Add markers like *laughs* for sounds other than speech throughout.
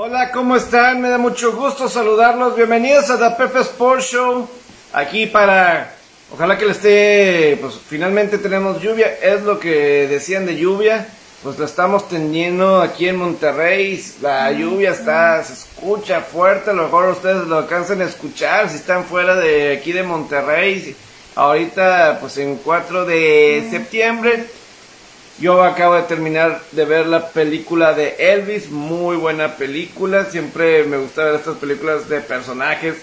Hola, ¿cómo están? Me da mucho gusto saludarlos. Bienvenidos a The Pepe Sports Show. Aquí para, ojalá que le esté, pues finalmente tenemos lluvia. Es lo que decían de lluvia. Pues lo estamos teniendo aquí en Monterrey. La lluvia está, se escucha fuerte. A lo mejor ustedes lo alcanzan a escuchar si están fuera de aquí de Monterrey. Ahorita, pues en 4 de septiembre yo acabo de terminar de ver la película de Elvis, muy buena película. Siempre me gusta ver estas películas de personajes,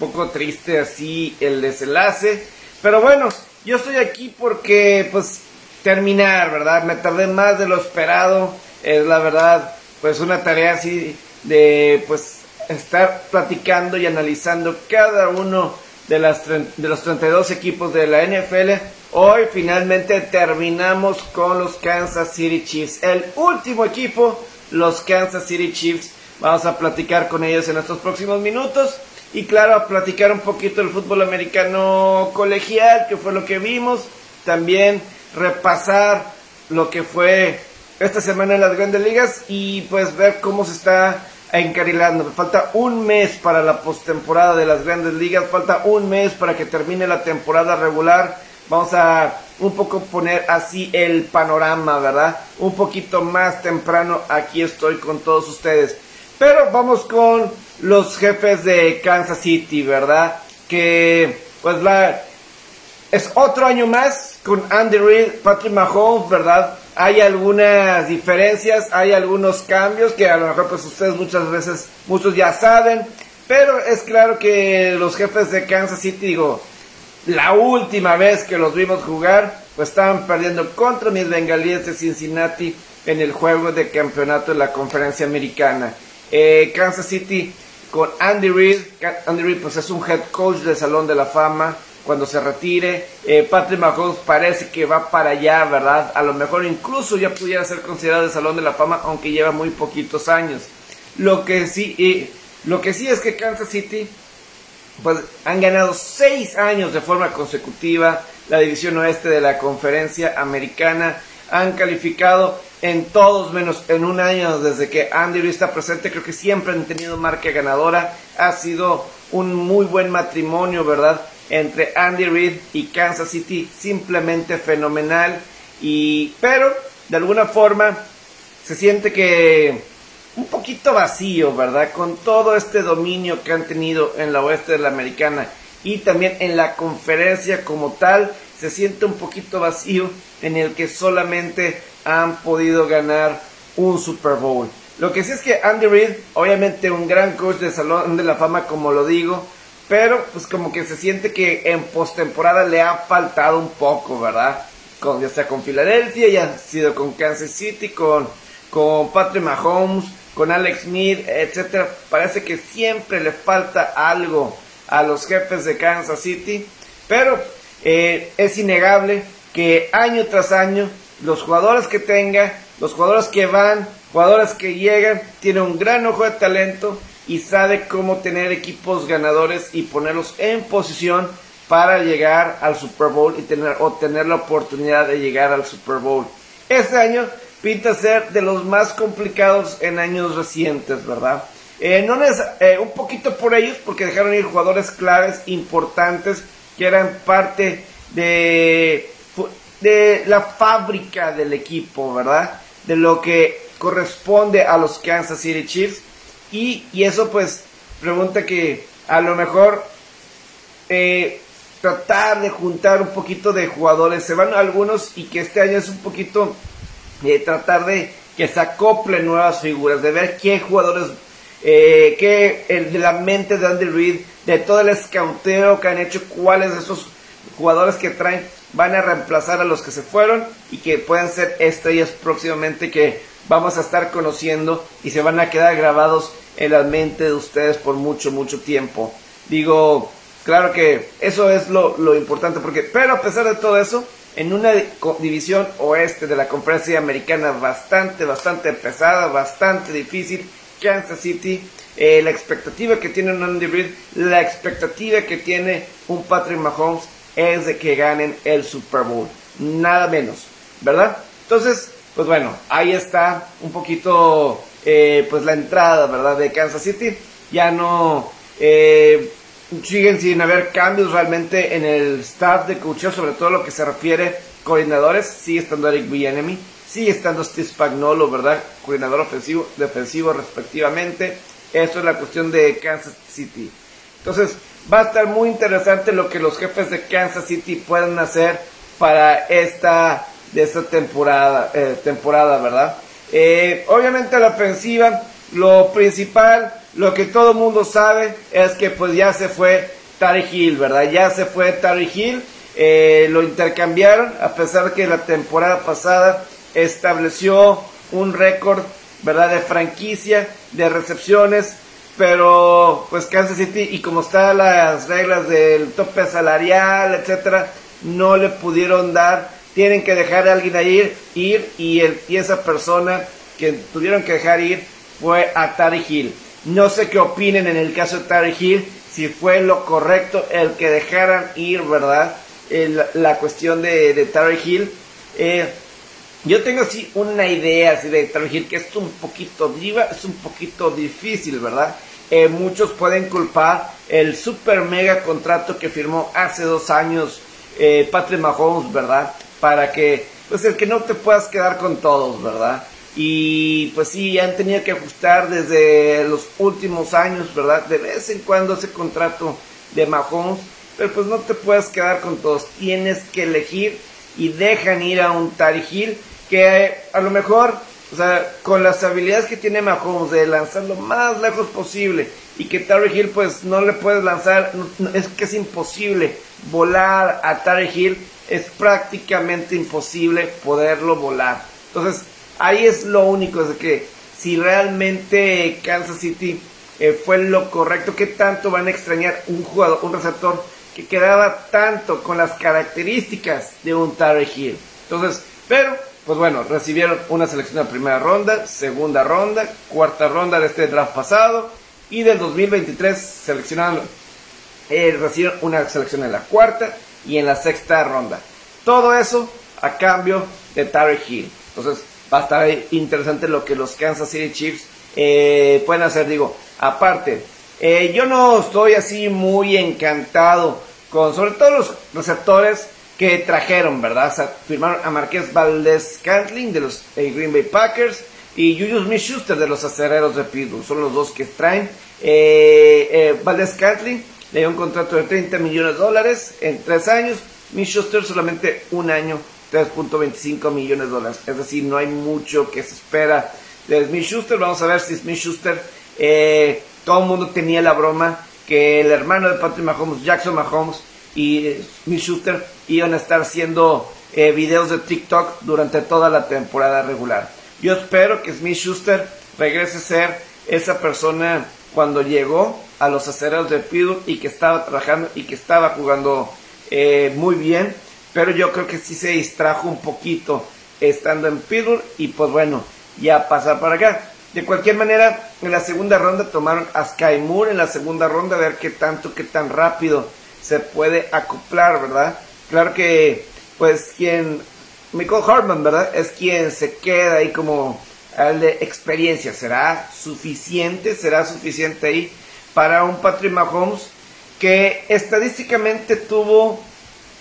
un poco triste así el desenlace. Pero bueno, yo estoy aquí porque pues terminar, ¿verdad? Me tardé más de lo esperado. Es la verdad, pues una tarea así de pues estar platicando y analizando cada uno de, las, de los 32 equipos de la NFL Hoy finalmente terminamos con los Kansas City Chiefs. El último equipo, los Kansas City Chiefs. Vamos a platicar con ellos en estos próximos minutos. Y claro, a platicar un poquito del fútbol americano colegial, que fue lo que vimos. También repasar lo que fue esta semana en las grandes ligas y pues ver cómo se está encarilando. Falta un mes para la postemporada de las grandes ligas, falta un mes para que termine la temporada regular Vamos a un poco poner así el panorama, ¿verdad? Un poquito más temprano aquí estoy con todos ustedes. Pero vamos con los jefes de Kansas City, ¿verdad? Que pues la es otro año más con Andy Reid, Patrick Mahomes, ¿verdad? Hay algunas diferencias, hay algunos cambios que a lo mejor pues ustedes muchas veces, muchos ya saben, pero es claro que los jefes de Kansas City, digo, la última vez que los vimos jugar, pues estaban perdiendo contra mis bengalíes de Cincinnati en el juego de campeonato de la conferencia americana. Eh, Kansas City con Andy Reid. Andy Reid pues es un head coach del Salón de la Fama cuando se retire. Eh, Patrick Mahomes parece que va para allá, ¿verdad? A lo mejor incluso ya pudiera ser considerado el Salón de la Fama, aunque lleva muy poquitos años. Lo que sí, eh, lo que sí es que Kansas City pues han ganado seis años de forma consecutiva la división oeste de la conferencia americana. Han calificado en todos menos en un año desde que Andy Reid está presente. Creo que siempre han tenido marca ganadora. Ha sido un muy buen matrimonio, ¿verdad? Entre Andy Reid y Kansas City. Simplemente fenomenal. Y, pero, de alguna forma, se siente que un poquito vacío, ¿verdad? Con todo este dominio que han tenido en la oeste de la americana y también en la conferencia como tal, se siente un poquito vacío en el que solamente han podido ganar un Super Bowl. Lo que sí es que Andy Reid, obviamente un gran coach de Salón de la Fama, como lo digo, pero pues como que se siente que en postemporada le ha faltado un poco, ¿verdad? Con, ya sea con Filadelfia, ya ha sido con Kansas City, con, con Patrick Mahomes, con Alex Smith, etcétera. Parece que siempre le falta algo a los jefes de Kansas City, pero eh, es innegable que año tras año los jugadores que tenga, los jugadores que van, jugadores que llegan, tiene un gran ojo de talento y sabe cómo tener equipos ganadores y ponerlos en posición para llegar al Super Bowl y tener, o tener la oportunidad de llegar al Super Bowl. Este año pinta ser de los más complicados en años recientes, ¿verdad? Eh, no eh, un poquito por ellos, porque dejaron ir jugadores claves, importantes, que eran parte de, de la fábrica del equipo, ¿verdad? De lo que corresponde a los Kansas City Chiefs. Y, eso pues pregunta que a lo mejor eh, tratar de juntar un poquito de jugadores. Se van algunos y que este año es un poquito de tratar de que se acoplen nuevas figuras, de ver qué jugadores, eh, qué el de la mente de Andy Reid, de todo el escauteo que han hecho, cuáles de esos jugadores que traen van a reemplazar a los que se fueron y que puedan ser estrellas próximamente que vamos a estar conociendo y se van a quedar grabados en la mente de ustedes por mucho, mucho tiempo. Digo, claro que eso es lo, lo importante, porque, pero a pesar de todo eso, en una división oeste de la conferencia americana bastante, bastante pesada, bastante difícil. Kansas City, eh, la expectativa que tiene un Andy Reid, la expectativa que tiene un Patrick Mahomes es de que ganen el Super Bowl. Nada menos, ¿verdad? Entonces, pues bueno, ahí está un poquito eh, pues la entrada, ¿verdad? De Kansas City. Ya no eh, siguen sin haber cambios realmente en el staff de coaching, sobre todo lo que se refiere coordinadores. Sigue estando Eric Bienemy, sigue estando Steve Spagnolo, ¿verdad? Coordinador ofensivo, defensivo respectivamente. Eso es la cuestión de Kansas City. Entonces, va a estar muy interesante lo que los jefes de Kansas City pueden hacer para esta de esta temporada, eh, temporada ¿verdad? Eh, obviamente la ofensiva, lo principal, lo que todo el mundo sabe es que pues ya se fue Tari Hill, ¿verdad? Ya se fue Tari Hill, eh, lo intercambiaron a pesar que la temporada pasada estableció un récord, ¿verdad? De franquicia, de recepciones, pero pues Kansas City y como están las reglas del tope salarial, etcétera, no le pudieron dar tienen que dejar a alguien ir, ir y, el, y esa persona que tuvieron que dejar ir fue a Tari Hill. No sé qué opinen en el caso de Tari Hill, si fue lo correcto el que dejaran ir, ¿verdad? la cuestión de, de Tari Hill. Eh, yo tengo así una idea así de Tari Hill que es un poquito diva, es un poquito difícil, ¿verdad? Eh, muchos pueden culpar el super mega contrato que firmó hace dos años eh, Patrick Mahomes, ¿verdad? Para que, pues el que no te puedas quedar con todos, ¿verdad? Y pues sí, han tenido que ajustar desde los últimos años, ¿verdad? De vez en cuando ese contrato de Mahomes, pero pues no te puedes quedar con todos, tienes que elegir y dejan ir a un Tari Hill que a lo mejor, o sea, con las habilidades que tiene Mahomes de lanzar lo más lejos posible y que Tari Hill pues no le puedes lanzar, es que es imposible volar a Tari Hill es prácticamente imposible poderlo volar. Entonces, ahí es lo único, es que si realmente Kansas City eh, fue lo correcto, ¿qué tanto van a extrañar un jugador, un receptor que quedaba tanto con las características de un Tarek Hill? Entonces, pero, pues bueno, recibieron una selección de primera ronda, segunda ronda, cuarta ronda de este draft pasado y del 2023 seleccionaron, eh, recibieron una selección en la cuarta y en la sexta ronda. Todo eso a cambio de Tarek Hill. Entonces va a estar interesante lo que los Kansas City Chiefs eh, pueden hacer. Digo, aparte, eh, yo no estoy así muy encantado con sobre todo los receptores que trajeron, ¿verdad? O sea, firmaron a Marqués Valdez Cantling de los eh, Green Bay Packers y Julius Smith-Schuster de los Acereros de Pittsburgh. Son los dos que traen. Valdez Cantling le dio un contrato de 30 millones de dólares en tres años. Smith Schuster solamente un año, 3.25 millones de dólares. Es decir, no hay mucho que se espera de Smith Schuster. Vamos a ver si Smith Schuster, eh, todo el mundo tenía la broma que el hermano de Patrick Mahomes, Jackson Mahomes y eh, Smith Schuster iban a estar haciendo eh, videos de TikTok durante toda la temporada regular. Yo espero que Smith Schuster regrese a ser esa persona cuando llegó a los acereros de Pittsburgh y que estaba trabajando y que estaba jugando eh, muy bien, pero yo creo que sí se distrajo un poquito estando en Pittsburgh y pues bueno, ya pasar para acá. De cualquier manera, en la segunda ronda tomaron a Sky Moore en la segunda ronda, a ver qué tanto, qué tan rápido se puede acoplar, ¿verdad? Claro que, pues, quien, Michael Hartman, ¿verdad? Es quien se queda ahí como al de experiencia. ¿Será suficiente? ¿Será suficiente ahí? Para un Patrick Mahomes que estadísticamente tuvo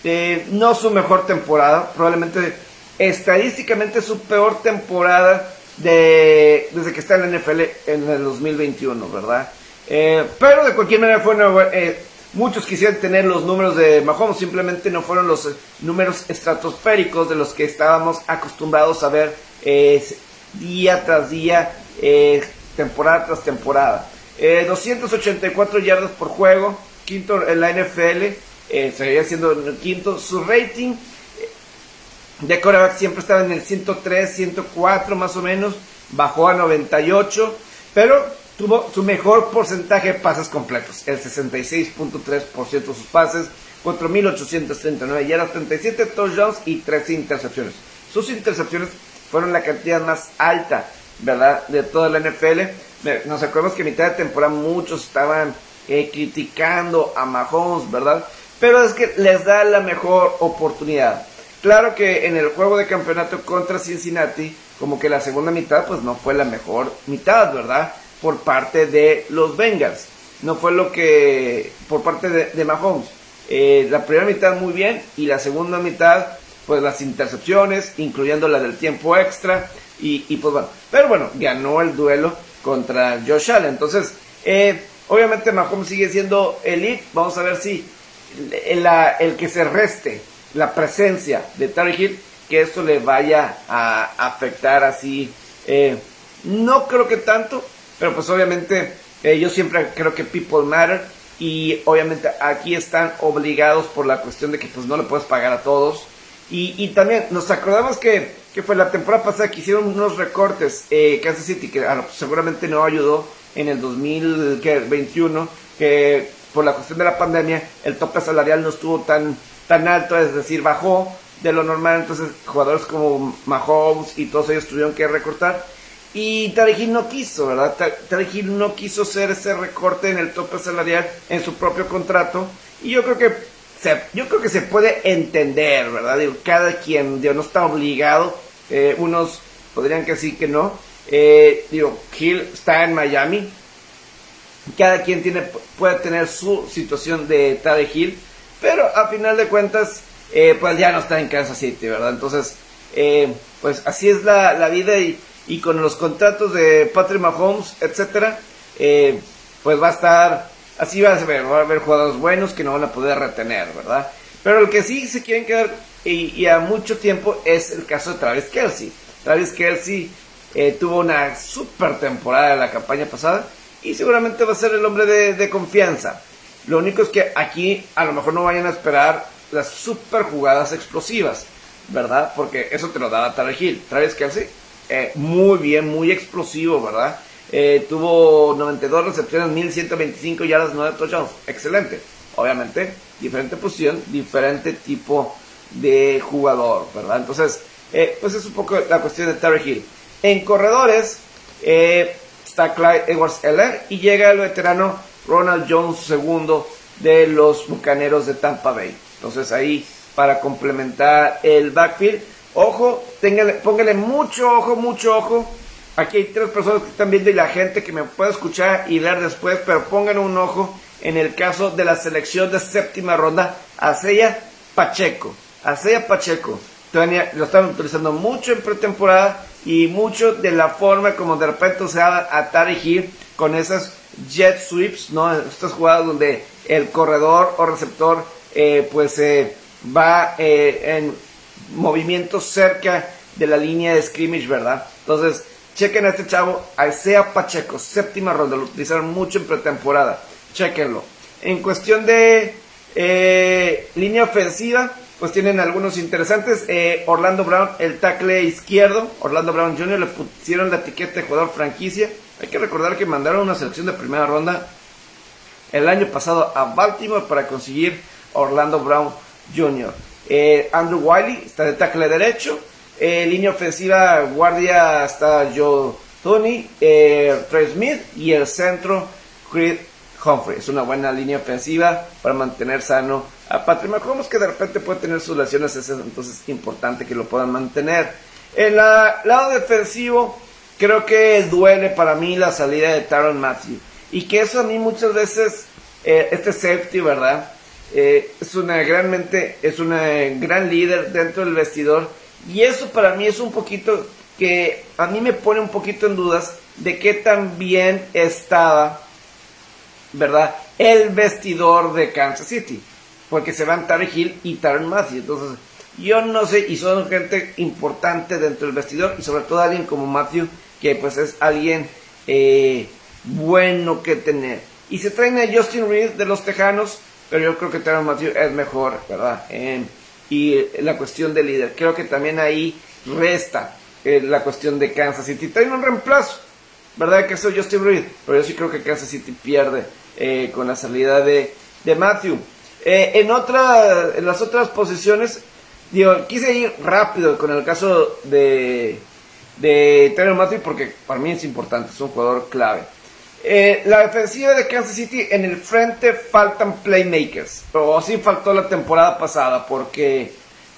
eh, no su mejor temporada, probablemente estadísticamente su peor temporada de, desde que está en la NFL en el 2021, ¿verdad? Eh, pero de cualquier manera fue eh, muchos quisieran tener los números de Mahomes, simplemente no fueron los números estratosféricos de los que estábamos acostumbrados a ver día tras día, temporada tras temporada. 284 eh, yardas por juego, quinto en la NFL, eh, seguía siendo quinto. Su rating eh, de coreback siempre estaba en el 103, 104 más o menos, bajó a 98, pero tuvo su mejor porcentaje de pases completos, el 66.3% de sus pases, 4.839 yardas, 37 touchdowns y 13 intercepciones. Sus intercepciones fueron la cantidad más alta, ¿verdad?, de toda la NFL nos acordamos que a mitad de temporada muchos estaban eh, criticando a Mahomes, ¿verdad? Pero es que les da la mejor oportunidad. Claro que en el juego de campeonato contra Cincinnati como que la segunda mitad pues no fue la mejor mitad, ¿verdad? Por parte de los Bengals. No fue lo que por parte de, Mahomes. Eh, la primera mitad muy bien y la segunda mitad pues las intercepciones, incluyendo la del tiempo extra y, y pues bueno. Pero bueno, ganó el duelo contra Josh Allen. Entonces, eh, obviamente Mahomes sigue siendo elite. Vamos a ver si el, el que se reste la presencia de Tarek Hill, que esto le vaya a afectar así. Eh, no creo que tanto, pero pues obviamente eh, yo siempre creo que people matter y obviamente aquí están obligados por la cuestión de que pues no le puedes pagar a todos. Y, también nos acordamos que, que, fue la temporada pasada que hicieron unos recortes eh, Kansas City, que ah, pues, seguramente no ayudó en el 2021, que por la cuestión de la pandemia el tope salarial no estuvo tan, tan alto, es decir, bajó de lo normal, entonces jugadores como Mahomes y todos ellos tuvieron que recortar. Y Tarek no quiso, ¿verdad? Tarek no quiso hacer ese recorte en el tope salarial en su propio contrato. Y yo creo que se, yo creo que se puede entender, ¿verdad? Cada quien no está obligado. Eh, unos podrían que sí, que no. Eh, digo, Hill está en Miami. Cada quien tiene, puede tener su situación de Tarek Hill. Pero a final de cuentas, eh, pues ya no está en Kansas City, ¿verdad? Entonces, eh, pues así es la, la vida y, y, con los contratos de Patrick Mahomes, etcétera, pues va a estar, así va a ver, va a haber jugadores buenos que no van a poder retener, ¿verdad? Pero el que sí se quieren quedar y, y a mucho tiempo es el caso de Travis Kelsey. Travis Kelsey eh, tuvo una super temporada en la campaña pasada y seguramente va a ser el hombre de, confianza. Lo único es que aquí a lo mejor no vayan a esperar las super jugadas explosivas, ¿verdad? Porque eso te lo da Tarek Hill. Travis Kelsey, eh, muy bien, muy explosivo, ¿verdad? Eh, tuvo 92 recepciones, 1125 yardas, 9 touchdowns. Excelente. Obviamente, diferente posición, diferente tipo de jugador, ¿verdad? Entonces, pues es un poco la cuestión de Tarek Hill. En corredores eh, está Clyde Edwards Eller y llega el veterano Ronald Jones II de los Bucaneros de Tampa Bay. Entonces ahí para complementar el backfield. Ojo, póngale mucho ojo, mucho ojo. Aquí hay tres personas que están viendo y la gente que me puede escuchar y ver después, pero pongan un ojo en el caso de la selección de séptima ronda, Aceya Pacheco. Aceya Pacheco. Lo están utilizando mucho en pretemporada y mucho de la forma como de repente se va a Tarek con esas jet sweeps, ¿no? Estas jugadas donde el corredor o receptor eh, pues eh, va eh, en movimiento cerca de la línea de scrimmage, ¿verdad? Entonces, chequen a este chavo, Isaiah Pacheco, séptima ronda, lo utilizaron mucho en pretemporada, chequenlo. En cuestión de línea ofensiva, pues tienen algunos interesantes. Eh, Orlando Brown, el tackle izquierdo, Orlando Brown Jr. le pusieron la etiqueta de jugador franquicia. Hay que recordar que mandaron una selección de primera ronda el año pasado a Baltimore para conseguir Orlando Brown Jr. Eh, Andrew Wiley está de tackle derecho. Eh, línea ofensiva, guardia está Joe Tony, Trey Smith y el centro Creed Humphrey. Es una buena línea ofensiva para mantener sano a Patrick Mahomes, que de repente puede tener sus lesiones, es entonces importante que lo puedan mantener. En el lado defensivo, creo que duele para mí la salida de Taron Matthew. Y que eso a mí muchas veces, eh, este safety, ¿verdad? Eh, es una realmente, es una gran líder dentro del vestidor. Y eso para mí es un poquito que a mí me pone un poquito en dudas de qué tan bien estaba ¿verdad? El vestidor de Kansas City. Porque se van Tarek Hill y Taron Matthew. Entonces, yo no sé, y son gente importante dentro del vestidor, y sobre todo alguien como Matthew, que pues es alguien eh, bueno que tener. Y se traen a Justin Reed de los Tejanos, pero yo creo que Taron Matthew es mejor, ¿verdad? Y la cuestión de líder, creo que también ahí resta eh, la cuestión de Kansas City. Traen un reemplazo, ¿verdad? Que es Justin Reed, pero yo sí creo que Kansas City pierde eh, con la salida de, de Matthew. Eh, en, otra, en las otras posiciones, digo, quise ir rápido con el caso de, de Taylor Matthew porque para mí es importante, es un jugador clave. Eh, la defensiva de Kansas City en el frente faltan playmakers, o así faltó la temporada pasada porque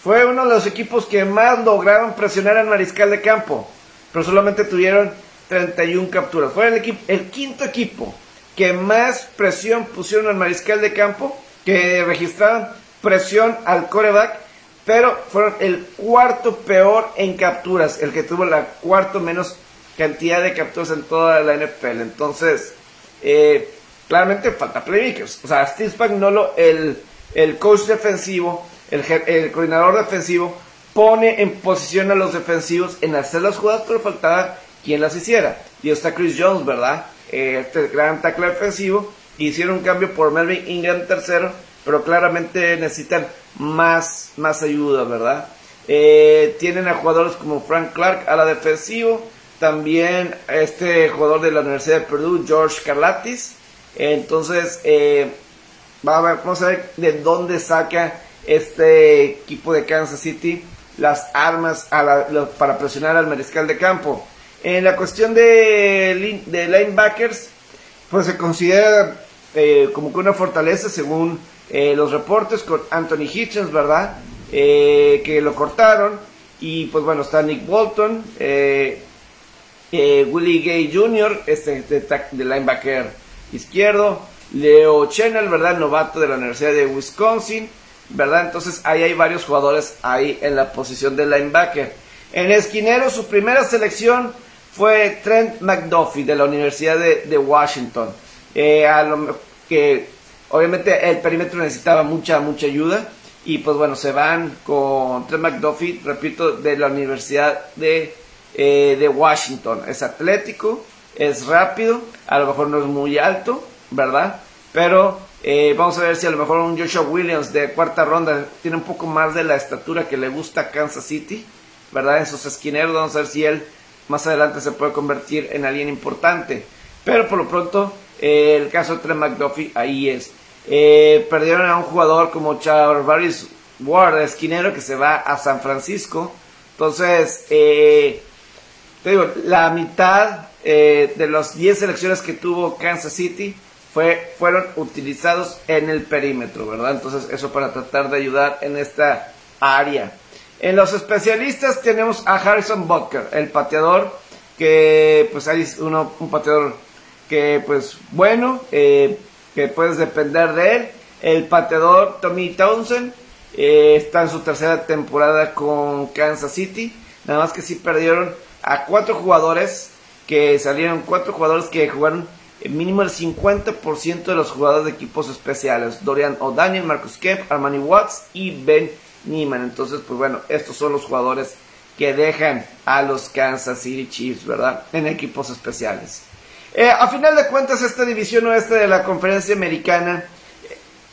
fue uno de los equipos que más lograron presionar al mariscal de campo. pero solamente tuvieron 31 capturas. Fue el, el quinto equipo que más presión pusieron al mariscal de campo, que registraron presión al coreback, pero fueron el cuarto peor en capturas, el que tuvo la cuarto menos cantidad de capturas en toda la NFL. Entonces, eh, claramente falta playmakers. O sea, Steve Spagnuolo, el, el coach defensivo, el, el coordinador defensivo, pone en posición a los defensivos en hacer las jugadas, pero faltaba quien las hiciera. Y está Chris Jones, ¿verdad? Eh, este gran tackle defensivo. Hicieron un cambio por Melvin Ingram tercero, pero claramente necesitan más, más ayuda, ¿verdad? Eh, tienen a jugadores como Frank Clark a la defensivo, también este jugador de la Universidad de Purdue, George Carlatis. Entonces, eh, vamos a ver de dónde saca este equipo de Kansas City las armas para presionar al mariscal de campo. En la cuestión de, de linebackers, pues se considera eh, como que una fortaleza según eh, los reportes con Anthony Hitchens, ¿verdad? Eh, que lo cortaron. Y pues bueno, está Nick Bolton, Willie Gay Jr., este de, linebacker izquierdo, Leo Chenel, ¿verdad? Novato de la Universidad de Wisconsin. ¿verdad? Entonces ahí hay varios jugadores ahí en la posición de linebacker. En esquinero, su primera selección fue Trent McDuffie de la Universidad de, Washington. Eh, a lo, que obviamente el perímetro necesitaba mucha, mucha ayuda. Y pues bueno, se van con Trent McDuffie, repito, de la Universidad de, eh, de Washington. Es atlético, es rápido, a lo mejor no es muy alto, ¿verdad? Pero eh, vamos a ver si a lo mejor un Joshua Williams de cuarta ronda tiene un poco más de la estatura que le gusta a Kansas City, ¿verdad? En sus esquineros, vamos a ver si él más adelante se puede convertir en alguien importante. Pero por lo pronto, eh, el caso de Trent McDuffie ahí es. Eh, perdieron a un jugador como Charles Ward, esquinero, que se va a San Francisco. Entonces, te digo, la mitad de las 10 selecciones que tuvo Kansas City fueron utilizados en el perímetro, ¿verdad? Entonces eso para tratar de ayudar en esta área. En los especialistas tenemos a Harrison Butker, el pateador, que pues hay uno, un pateador que pues bueno, eh, que puedes depender de él. El pateador Tommy Townsend eh, está en su tercera temporada con Kansas City. Nada más que sí perdieron a cuatro jugadores que salieron, cuatro jugadores que jugaron mínimo el 50% de los jugadores de equipos especiales. Dorian O'Daniel, Marcus Kemp, Armani Watts y Ben Neiman. Entonces, pues bueno, estos son los jugadores que dejan a los Kansas City Chiefs, ¿verdad? En equipos especiales. Eh, a final de cuentas, esta división oeste de la conferencia americana,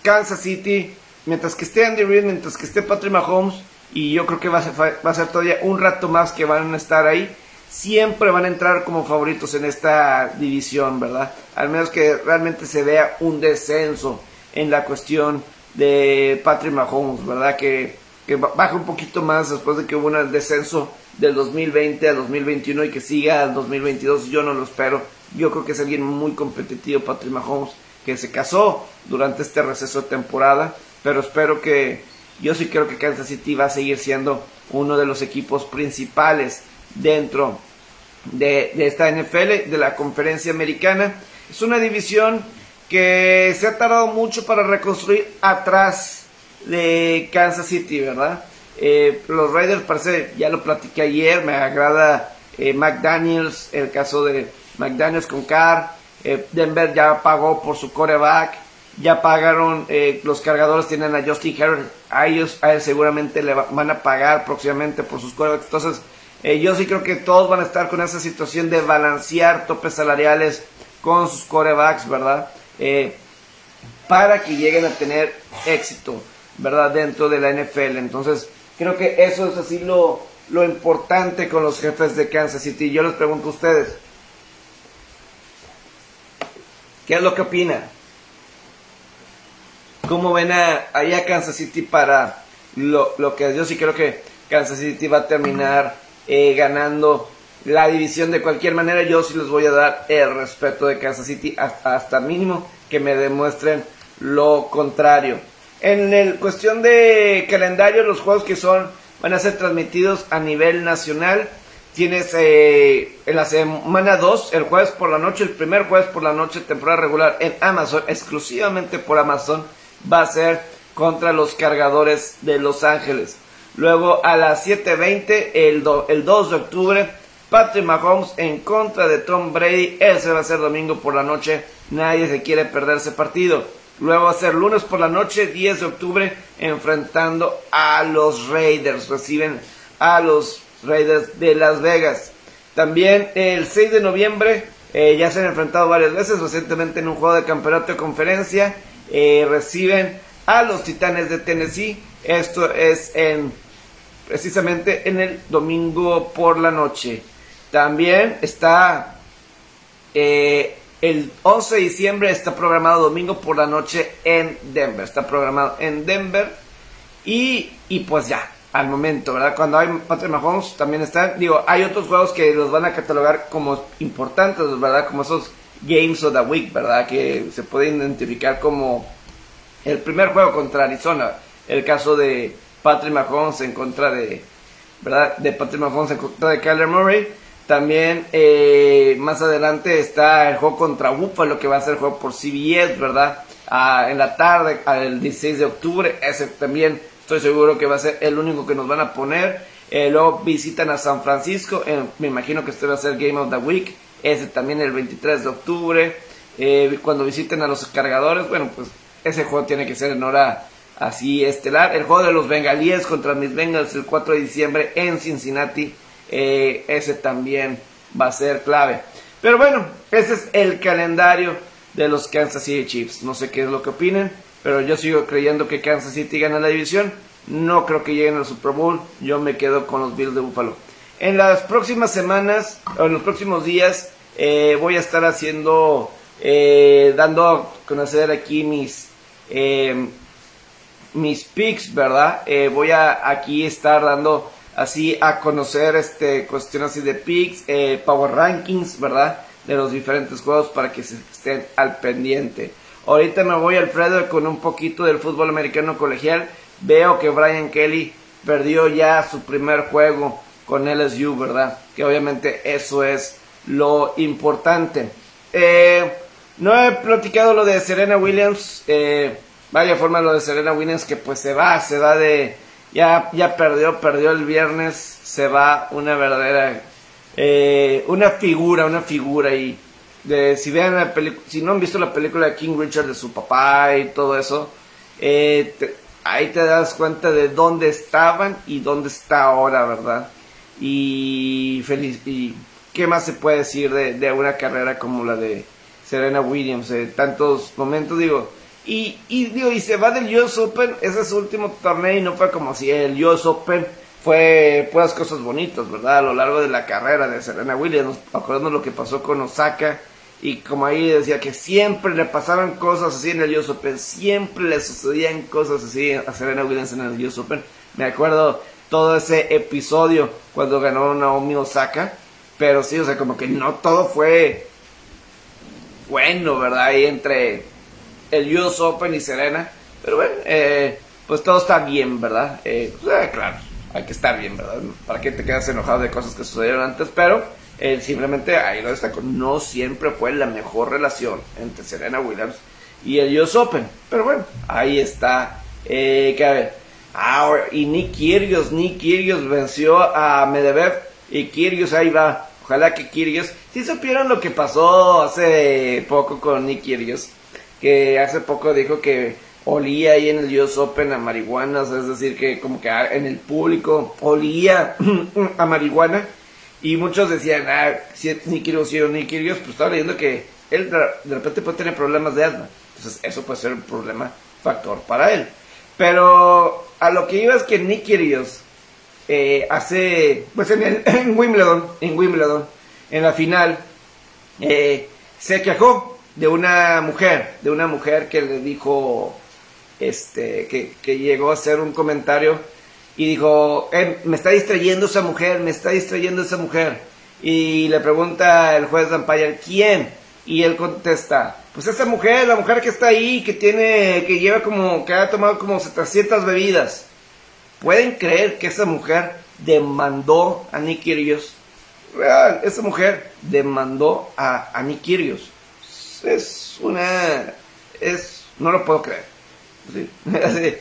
Kansas City, mientras que esté Andy Reid, mientras que esté Patrick Mahomes, y yo creo que va a, ser, va a ser todavía un rato más que van a estar ahí, siempre van a entrar como favoritos en esta división, ¿verdad? Al menos que realmente se vea un descenso en la cuestión de Patrick Mahomes, ¿verdad? Que, que baje un poquito más después de que hubo un descenso del 2020 al 2021 y que siga al 2022. Yo no lo espero. Yo creo que es alguien muy competitivo, Patrick Mahomes, que se casó durante este receso de temporada, pero espero que yo sí creo que Kansas City va a seguir siendo uno de los equipos principales dentro de, esta NFL, de la conferencia americana. Es una división que se ha tardado mucho para reconstruir atrás de Kansas City, ¿verdad? Eh, los Raiders, parece, ya lo platiqué ayer, me agrada eh, McDaniels, el caso de McDaniels con Carr, eh, Denver ya pagó por su coreback, ya pagaron, los cargadores tienen a Justin Herbert, a ellos, a él seguramente le van a pagar próximamente por sus corebacks, entonces eh, yo sí creo que todos van a estar con esa situación de balancear topes salariales con sus corebacks, ¿verdad? Eh, para que lleguen a tener éxito, ¿verdad? Dentro de la NFL. Entonces, creo que eso es así lo, lo importante con los jefes de Kansas City. Yo les pregunto a ustedes, ¿qué es lo que opinan? ¿Cómo ven a, allá Kansas City para lo, lo que yo sí creo que Kansas City va a terminar eh, ganando la división de cualquier manera. Yo sí les voy a dar el respeto de Kansas City hasta, mínimo que me demuestren lo contrario. En el cuestión de calendario, los juegos que son van a ser transmitidos a nivel nacional. Tienes eh, en la semana 2, el jueves por la noche, el primer jueves por la noche, temporada regular en Amazon, exclusivamente por Amazon, va a ser contra los cargadores de Los Ángeles. Luego a las 7.20, el, el 2 de octubre, Patrick Mahomes en contra de Tom Brady. Ese va a ser domingo por la noche. Nadie se quiere perder ese partido. Luego va a ser lunes por la noche, 10 de octubre, enfrentando a los Raiders. Reciben a los Raiders de Las Vegas. También el 6 de noviembre eh, ya se han enfrentado varias veces, recientemente en un juego de campeonato de conferencia. Eh, reciben a los Titanes de Tennessee. Esto es en precisamente en el domingo por la noche. También está eh, el 11 de diciembre, está programado domingo por la noche en Denver. Está programado en Denver. Y, y pues ya, al momento, ¿verdad? Cuando hay Patrick Mahomes también están, digo, hay otros juegos que los van a catalogar como importantes, ¿verdad? Como esos Games of the Week, ¿verdad? Que se pueden identificar como el primer juego contra Arizona, el caso de Patrick Mahomes en contra de, ¿verdad? De Patrick Mahomes en contra de Kyler Murray. También eh, más adelante está el juego contra Buffalo, que va a ser el juego por CBS, ¿verdad? Ah, en la tarde, el 16 de octubre, ese también Estoy seguro que va a ser el único que nos van a poner. Eh, luego visitan a San Francisco. Me imagino que este va a ser Game of the Week. Ese también el 23 de octubre. Eh, cuando visiten a los cargadores, bueno, pues ese juego tiene que ser en hora así estelar. El juego de los bengalíes contra mis Bengals el 4 de diciembre en Cincinnati. ese también va a ser clave. Pero bueno, ese es el calendario de los Kansas City Chiefs. No sé qué es lo que opinen. Pero yo sigo creyendo que Kansas City gana la división. No creo que lleguen al Super Bowl. Yo me quedo con los Bills de Buffalo. En las próximas semanas, o en los próximos días, eh, voy a estar haciendo, eh, dando a conocer aquí mis, eh, mis picks, ¿verdad? voy a aquí estar dando así a conocer este cuestiones así de picks, power rankings, ¿verdad? De los diferentes juegos para que se estén al pendiente. Ahorita me voy, Alfredo, con un poquito del fútbol americano colegial. Veo que Brian Kelly perdió ya su primer juego con LSU, ¿verdad? Que obviamente eso es lo importante. Eh, no he platicado lo de Serena Williams. Eh, vaya forma lo de Serena Williams que pues se va, se va de... Ya, ya perdió, perdió el viernes, se va una verdadera... Eh, una figura, una figura y de si vean la si no han visto la película de King Richard de su papá y todo eso, eh, ahí te das cuenta de dónde estaban y dónde está ahora, ¿verdad? Y feliz y qué más se puede decir de, una carrera como la de Serena Williams, de tantos momentos, digo. Y, y, digo, y se va del US Open, ese es su último torneo y no fue como si el US Open fue puras cosas bonitas, ¿verdad? A lo largo de la carrera de Serena Williams, acordando lo que pasó con Osaka, y como ahí decía que siempre le pasaban cosas así en el US Open, siempre le sucedían cosas así a Serena Williams en el US Open. Me acuerdo todo ese episodio cuando ganó Naomi Osaka, pero sí, o sea, como que no todo fue bueno, ¿verdad? Ahí entre el US Open y Serena, pero bueno, eh, pues todo está bien, ¿verdad? Eh, pues, eh, claro, hay que estar bien, ¿verdad? ¿Para qué te quedas enojado de cosas que sucedieron antes? Pero simplemente ahí lo destacó. No siempre fue la mejor relación entre Serena Williams y el US Open. Pero bueno, ahí está. Eh, que a ver. Y Nick Kyrgios, Nick Kyrgios venció a Medvedev y Kyrgios ahí va. Ojalá que Kyrgios, si supieron lo que pasó hace poco con Nick Kyrgios, que hace poco dijo que olía ahí en el US Open a marihuana, es decir, que como que en el público olía *clears throat* a marihuana y muchos decían, ah, si ni quiero si ni quiero pues estaba leyendo que él de repente puede tener problemas de asma. Entonces eso puede ser un problema factor para él. Pero a lo que iba es que Nick Kyrgios eh, hace, pues en, el, Wimbledon, en Wimbledon, en la final, eh, se quejó de una mujer, de una mujer que le dijo, este, que, que llegó a hacer un comentario y dijo, eh, me está distrayendo esa mujer, me está distrayendo esa mujer. Y le pregunta el juez Dampire, ¿quién? Y él contesta, pues esa mujer, la mujer que está ahí, que tiene, que lleva como, que ha tomado como 700 bebidas. ¿Pueden creer que esa mujer demandó a Nick Kyrgios? real. Esa mujer demandó a, a Es una... Es... No lo puedo creer.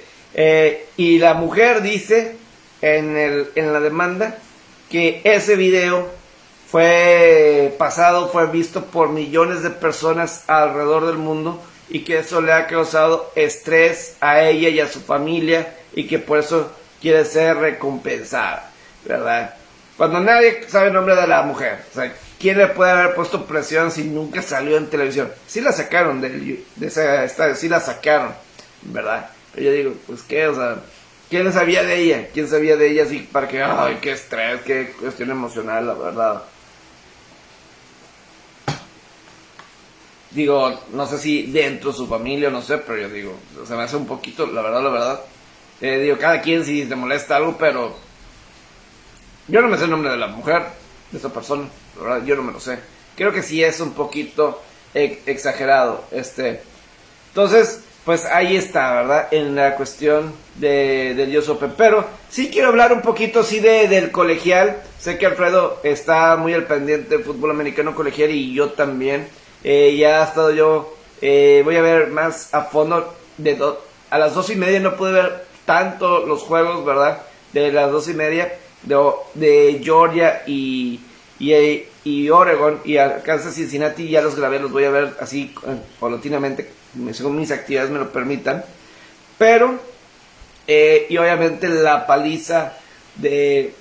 *laughs* Eh, y la mujer dice en, el, en la demanda que ese video fue pasado, fue visto por millones de personas alrededor del mundo y que eso le ha causado estrés a ella y a su familia y que por eso quiere ser recompensada, ¿verdad? Cuando nadie sabe el nombre de la mujer, ¿quién le puede haber puesto presión si nunca salió en televisión? Sí la sacaron de, de esa estadio, sí la sacaron, ¿verdad? Pero yo digo, pues qué, o sea, ¿quién sabía de ella? ¿Quién sabía de ella así para que, ay, qué estrés, qué cuestión emocional, la verdad? digo, no sé si dentro de su familia, no sé, pero yo digo, se me hace un poquito, la verdad, la verdad. Eh, digo, cada quien si te molesta algo, pero yo no me sé el nombre de la mujer, de esa persona, verdad, yo no me lo sé. Creo que sí es un poquito exagerado, este. Entonces, pues ahí está, ¿verdad? En la cuestión de, del Dios Open. Pero sí quiero hablar un poquito, sí, de, del colegial. Sé que Alfredo está muy al pendiente del fútbol americano colegial y yo también. Eh, ya ha estado yo, eh, voy a ver más a fondo, de a las dos y media no pude ver tanto los juegos, ¿verdad? De las dos y media de, de Georgia y, y, y, Oregon y Kansas Cincinnati ya los grabé, los voy a ver así eh, paulatinamente, según mis actividades me lo permitan. Pero, y obviamente la paliza de,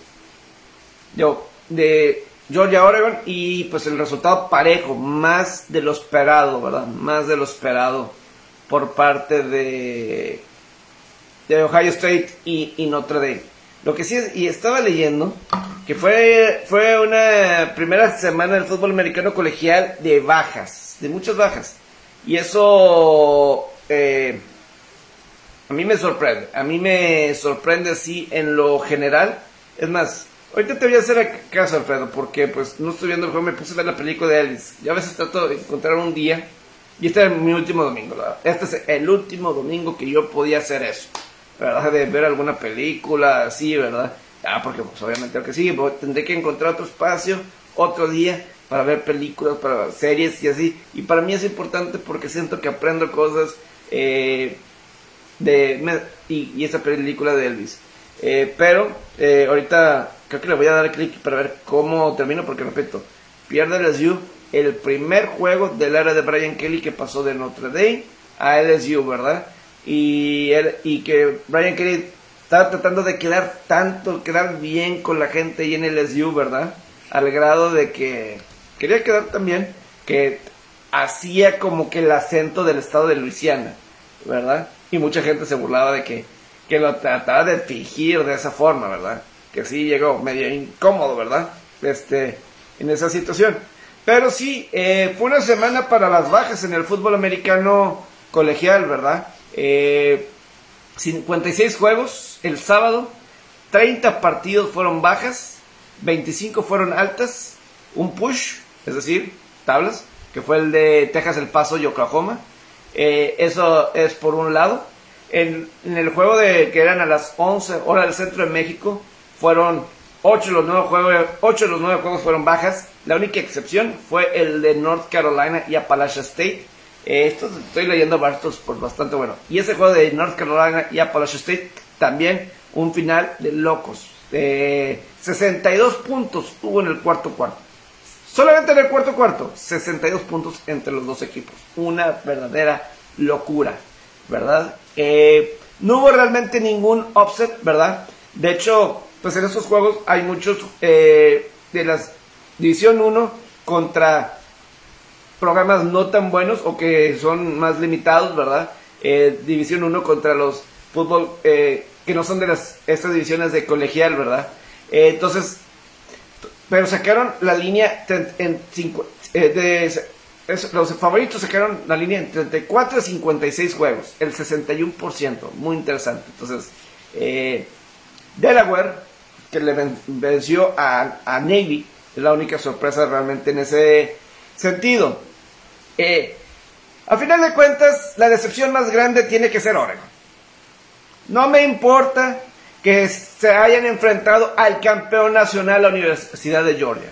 yo, de Georgia Oregon y pues el resultado parejo, más de lo esperado, ¿verdad? Más de lo esperado por parte de, de Ohio State y, Notre Dame. Lo que sí es, y estaba leyendo, que fue, fue una primera semana del fútbol americano colegial de bajas, de muchas bajas. Y eso eh, a mí me sorprende, a mí me sorprende así en lo general. Es más, Ahorita te voy a hacer caso, Alfredo, porque pues no estoy viendo el juego, me puse a ver la película de Alice. Yo a veces trato de encontrar un día, y este es mi último domingo, ¿verdad? Este es el último domingo que yo podía hacer eso, ¿verdad? De ver alguna película así, ¿verdad? Ah, porque pues obviamente lo que sí, tendré que encontrar otro espacio, otro día, para ver películas, para series y así. Y para mí es importante porque siento que aprendo cosas eh, de... y, y esa película de Elvis. Eh, pero eh, ahorita creo que le voy a dar clic para ver cómo termino, porque repito, pierde LSU el primer juego del área de Brian Kelly que pasó de Notre Dame a LSU, ¿verdad? Y, él, y que Brian Kelly estaba tratando de quedar tanto, quedar bien con la gente ahí en LSU, ¿verdad? Al grado de que quería quedar también que hacía como que el acento del estado de Luisiana, ¿verdad? Y mucha gente se burlaba de que, que lo trataba de fingir de esa forma, ¿verdad? que sí llegó medio incómodo, ¿verdad? Este, en esa situación. Pero sí, eh, fue una semana para las bajas en el fútbol americano colegial, ¿verdad? 56 eh, juegos el sábado, 30 partidos fueron bajas, 25 fueron altas, un push, es decir, tablas, que fue el de Texas, El Paso y Oklahoma. Eh, eso es por un lado. En, en, el juego de que eran a las 11 horas del centro de México, fueron 8 los nueve juegos, ocho de los nueve juegos fueron bajas. La única excepción fue el de North Carolina y Appalachia State. Eh, esto estoy leyendo bastos por bastante bueno. Y ese juego de North Carolina y Appalachia State también un final de locos. 62 puntos hubo en el cuarto cuarto. Solamente en el cuarto cuarto, 62 puntos entre los dos equipos. Una verdadera locura, ¿verdad? Eh, no hubo realmente ningún offset, ¿verdad? De hecho, pues en esos juegos hay muchos eh, de las División 1 contra programas no tan buenos o que son más limitados, ¿verdad? Eh, división 1 contra los fútbol eh, que no son de las estas divisiones de colegial, ¿verdad? entonces, pero sacaron la línea en cinco, de, los favoritos sacaron la línea en 34 a 56 juegos, el 61%, muy interesante. Entonces, Delaware que le venció a, Navy. Es la única sorpresa realmente en ese sentido. Eh, a final de cuentas, la decepción más grande tiene que ser Oregon. No me importa que se hayan enfrentado al campeón nacional, la Universidad de Georgia.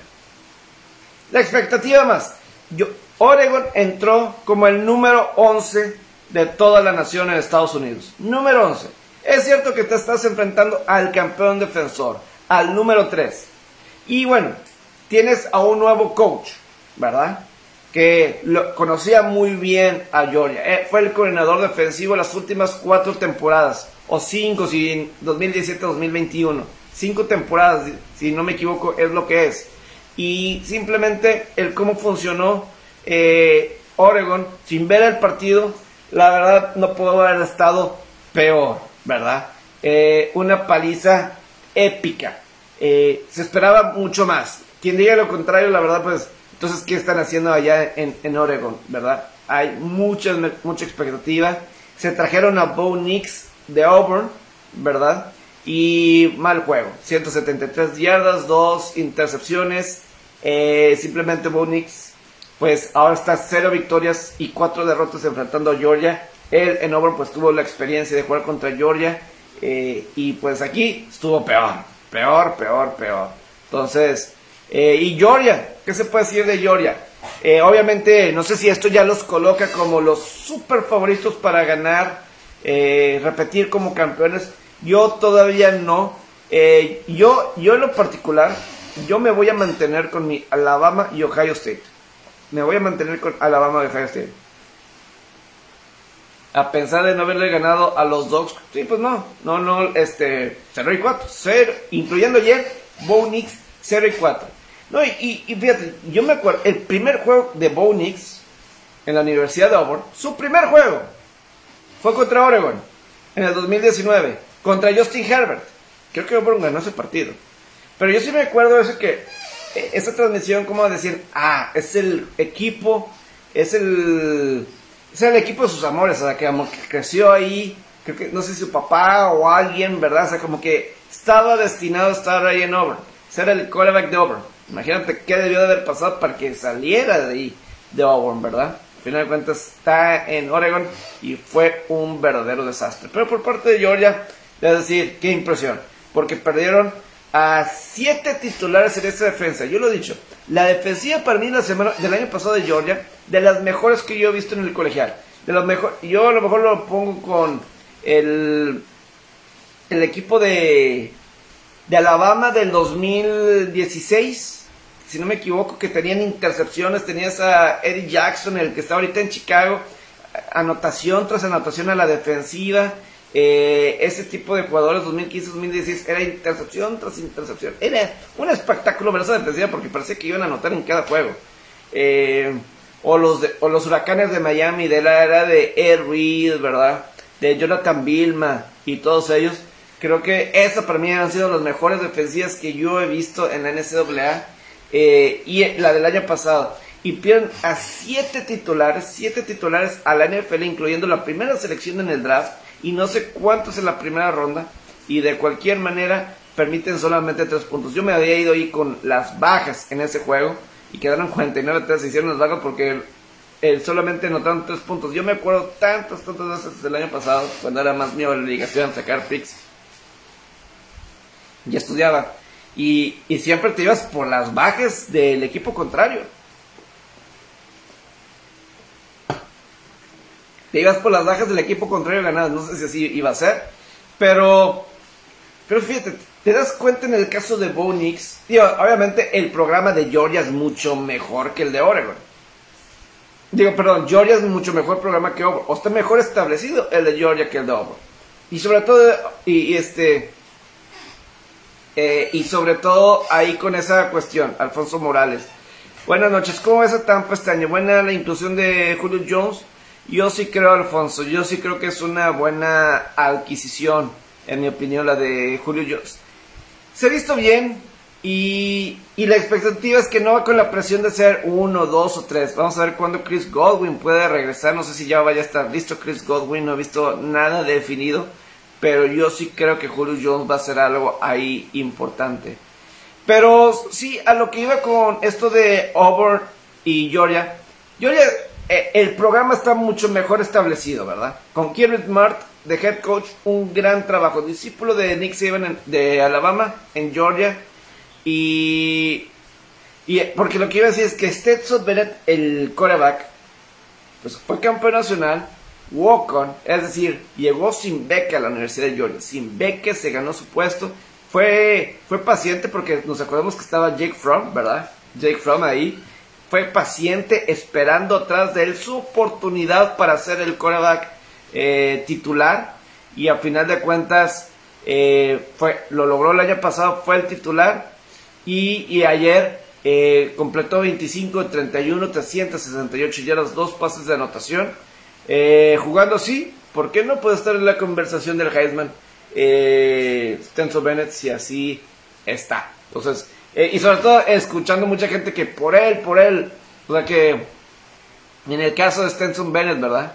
La expectativa más. Yo, Oregon entró como el número 11 de toda la nación en Estados Unidos. Número 11. Es cierto que te estás enfrentando al campeón defensor, al número 3. Y bueno, tienes a un nuevo coach, ¿verdad? Que conocía muy bien a Georgia. Eh, fue el coordinador defensivo las últimas cuatro temporadas, o cinco, si en 2017-2021. Cinco temporadas, si no me equivoco, es lo que es. Y simplemente el cómo funcionó eh, Oregon, sin ver el partido, la verdad no puedo haber estado peor, ¿verdad? Eh, una paliza épica. Se esperaba mucho más. Quien diga lo contrario, la verdad, pues, entonces, ¿qué están haciendo allá en, Oregon, verdad? Hay mucha, mucha expectativa. Se trajeron a Bo Nix de Auburn, ¿verdad? Y mal juego. 173 yardas, dos intercepciones. Eh, simplemente Bo Nix, pues ahora está cero victorias y cuatro derrotas enfrentando a Georgia. Él en Auburn pues tuvo la experiencia de jugar contra Georgia. Eh, y pues aquí estuvo peor, peor, peor, peor. Entonces, eh, y Georgia, ¿qué se puede decir de Georgia? Eh, obviamente, no sé si esto ya los coloca como los super favoritos para ganar, eh, repetir como campeones. Yo todavía no. yo, yo en lo particular, yo me voy a mantener con mi Alabama y Ohio State. Me voy a mantener con Alabama y Ohio State. A pensar de no haberle ganado a los Dogs, sí, pues no, no, no, este, 0 y 4, 0, incluyendo ayer, Bo Nix, 0 y 4. No, y, y, fíjate, yo me acuerdo, el primer juego de Bo Nix en la Universidad de Auburn, su primer juego fue contra Oregon en el 2019, contra Justin Herbert. Creo que Auburn ganó ese partido. Pero yo sí me acuerdo eso que, e, esa transmisión, como decir, ah, es el equipo, es el, es el equipo de sus amores, o sea, que, como que creció ahí, creo que, no sé si su papá o alguien, ¿verdad? O sea, como que estaba destinado a estar ahí en Auburn, ser el quarterback de Auburn. Imagínate qué debió de haber pasado para que saliera de ahí, de Auburn, ¿verdad? Al final de cuentas está en Oregon y fue un verdadero desastre. Pero por parte de Georgia, es decir, qué impresión. Porque perdieron a siete titulares en esta defensa. Yo lo he dicho, la defensiva para mí la semana del año pasado de Georgia, de las mejores que yo he visto en el colegial. De los mejor, yo a lo mejor lo pongo con el, el equipo de, de Alabama del 2016 si no me equivoco, que tenían intercepciones. Tenías a Eddie Jackson, el que está ahorita en Chicago, anotación tras anotación a la defensiva. Eh, ese tipo de jugadores 2015-2016 era intercepción tras intercepción. Era un espectáculo ver esa defensiva porque parecía que iban a anotar en cada juego. Eh, o, los o los huracanes de Miami de la era de Ed Reed, ¿verdad? De Jonathan Vilma y todos ellos. Creo que esa para mí han sido las mejores defensivas que yo he visto en la NCAA eh, y la del año pasado. Y pierden a siete titulares, siete titulares a la NFL, incluyendo la primera selección en el draft y no sé cuántos en la primera ronda. Y de cualquier manera permiten solamente tres puntos. Yo me había ido ahí con las bajas en ese juego y quedaron *laughs* 49-3. Se hicieron las bajas porque solamente notaron tres puntos. Yo me acuerdo tantas, tantas veces del año pasado, cuando era más mi obligación sacar picks. Y estudiaba. Y, siempre te ibas por las bajas del equipo contrario. Te ibas por las bajas del equipo contrario ganadas. No sé si así iba a ser. Pero, pero fíjate, te das cuenta en el caso de Bo Nix. obviamente el programa de Georgia es mucho mejor que el de Oregon. Digo, perdón, Georgia es mucho mejor programa que Auburn. O está mejor establecido el de Georgia que el de Auburn. Y sobre todo, y este, eh, y sobre todo ahí con esa cuestión, Alfonso Morales. Buenas noches, ¿cómo ves a Tampa este? Buena la inclusión de Julio Jones. Yo sí creo, Alfonso, yo sí creo que es una buena adquisición, en mi opinión, la de Julio Jones. Se ha visto bien y, y la expectativa es que no va con la presión de ser uno, dos o tres. Vamos a ver cuándo Chris Godwin puede regresar. No sé si ya vaya a estar listo Chris Godwin, no he visto nada definido pero yo sí creo que Julio Jones va a ser algo ahí importante. Pero sí, a lo que iba con esto de Auburn y Georgia, Georgia, eh, el programa está mucho mejor establecido, ¿verdad? Con Kieran Smart de head coach, un gran trabajo. Discípulo de Nick Saban de Alabama en Georgia. Y, Y porque lo que iba a decir es que Stetson Bennett, el coreback, pues fue campeón nacional, walk-on, es decir, llegó sin beca a la Universidad de Georgia, sin beca se ganó su puesto, fue, fue paciente porque nos acordamos que estaba Jake Fromm, ¿verdad? Jake Fromm ahí, fue paciente esperando atrás de él su oportunidad para ser el coreback eh, titular y a final de cuentas eh, fue, lo logró el año pasado, fue el titular y, y ayer eh, completó 25 de 31, 368 yardas, dos pases de anotación. Eh, jugando así, ¿por qué no puede estar en la conversación del Heisman eh, Stenson Bennett si así está? Entonces, eh, y sobre todo escuchando mucha gente que por él, por él, o sea que en el caso de Stenson Bennett, ¿verdad?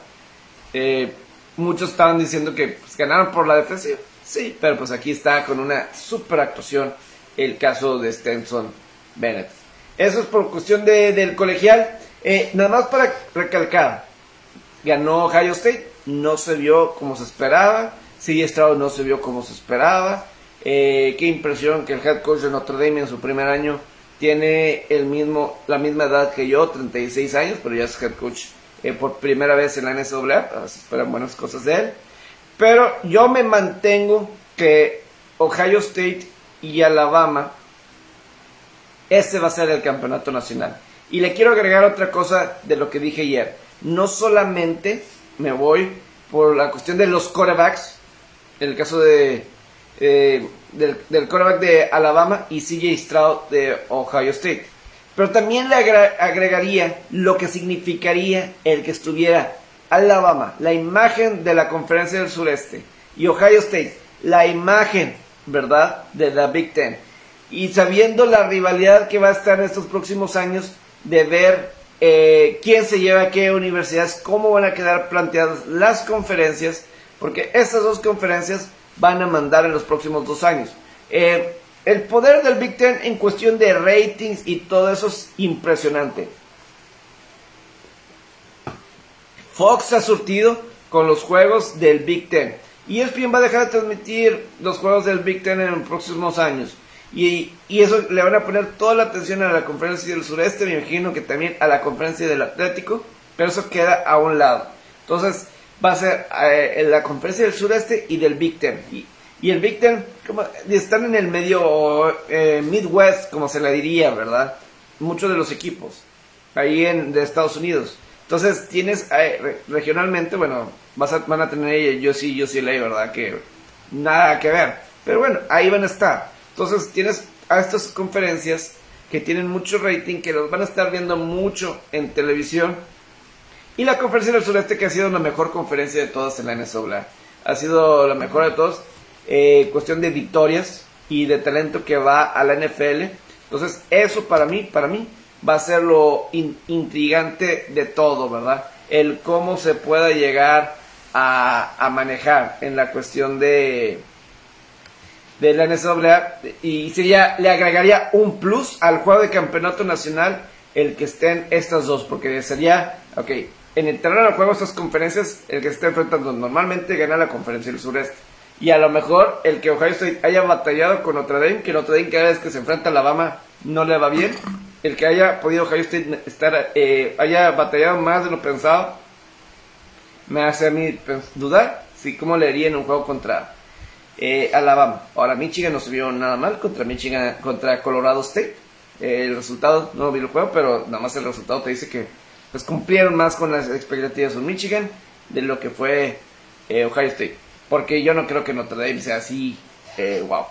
muchos estaban diciendo que pues, ganaron por la defensiva. Sí, pero pues aquí está con una super actuación el caso de Stenson Bennett. Eso es por cuestión de, del colegial. Eh, nada más para recalcar, ganó Ohio State, no se vio como se esperaba. Sí, Stroud no se vio como se esperaba. Eh, qué impresión que el head coach de Notre Dame en su primer año tiene el mismo, la misma edad que yo, 36 años, pero ya es head coach eh, por primera vez en la NCAA. Se esperan buenas cosas de él. Pero yo me mantengo que Ohio State y Alabama este va a ser el campeonato nacional. Y le quiero agregar otra cosa de lo que dije ayer. No solamente me voy por la cuestión de los quarterbacks, en el caso de, eh, del, del quarterback de Alabama y CJ Stroud de Ohio State. Pero también le agregaría lo que significaría el que estuviera Alabama, la imagen de la conferencia del sureste, y Ohio State, la imagen, ¿verdad?, de la Big Ten y sabiendo la rivalidad que va a estar en estos próximos años de ver eh, quién se lleva a qué universidades, cómo van a quedar planteadas las conferencias, porque estas dos conferencias van a mandar en los próximos dos años. Eh, el poder del Big Ten en cuestión de ratings y todo eso es impresionante. Fox ha surtido con los juegos del Big Ten. Y ESPN va a dejar de transmitir los juegos del Big Ten en los próximos años. Y, eso le van a poner toda la atención a la conferencia del sureste, me imagino que también a la conferencia del Atlético, pero eso queda a un lado. Entonces va a ser eh, la conferencia del sureste y del Big Ten. Y, el Big Ten como, están en el medio eh, Midwest, como se le diría, ¿verdad? Muchos de los equipos ahí en, de Estados Unidos. Entonces tienes eh, regionalmente, bueno, vas a, van a tener yo sí, yo sí ley, ¿verdad? Que nada que ver. Pero bueno, ahí van a estar. Entonces tienes a estas conferencias que tienen mucho rating, que los van a estar viendo mucho en televisión. Y la conferencia del sureste que ha sido la mejor conferencia de todas en la NSA. Ha sido la mejor de todos. Eh, cuestión de victorias y de talento que va a la NFL. Entonces eso para mí, para mí, va a ser lo intrigante de todo, ¿verdad? El cómo se pueda llegar a manejar en la cuestión de, de la NCAA y sería, le agregaría un plus al juego de campeonato nacional el que estén estas dos, porque sería, ok, en terreno de juego estas conferencias, el que esté enfrentando normalmente gana la conferencia del sureste. Y a lo mejor el que Ohio State haya batallado con Notre Dame, que Notre Dame cada vez que se enfrenta a Alabama no le va bien, el que haya podido Ohio State estar, eh, haya batallado más de lo pensado, me hace a mí pues, dudar si cómo le haría en un juego contra eh, Alabama. Ahora Michigan no se vio nada mal contra Michigan, contra Colorado State. Eh, el resultado, no vi el juego, pero nada más el resultado te dice que pues cumplieron más con las expectativas de Michigan de lo que fue eh, Ohio State. Porque yo no creo que Notre Dame sea así, wow.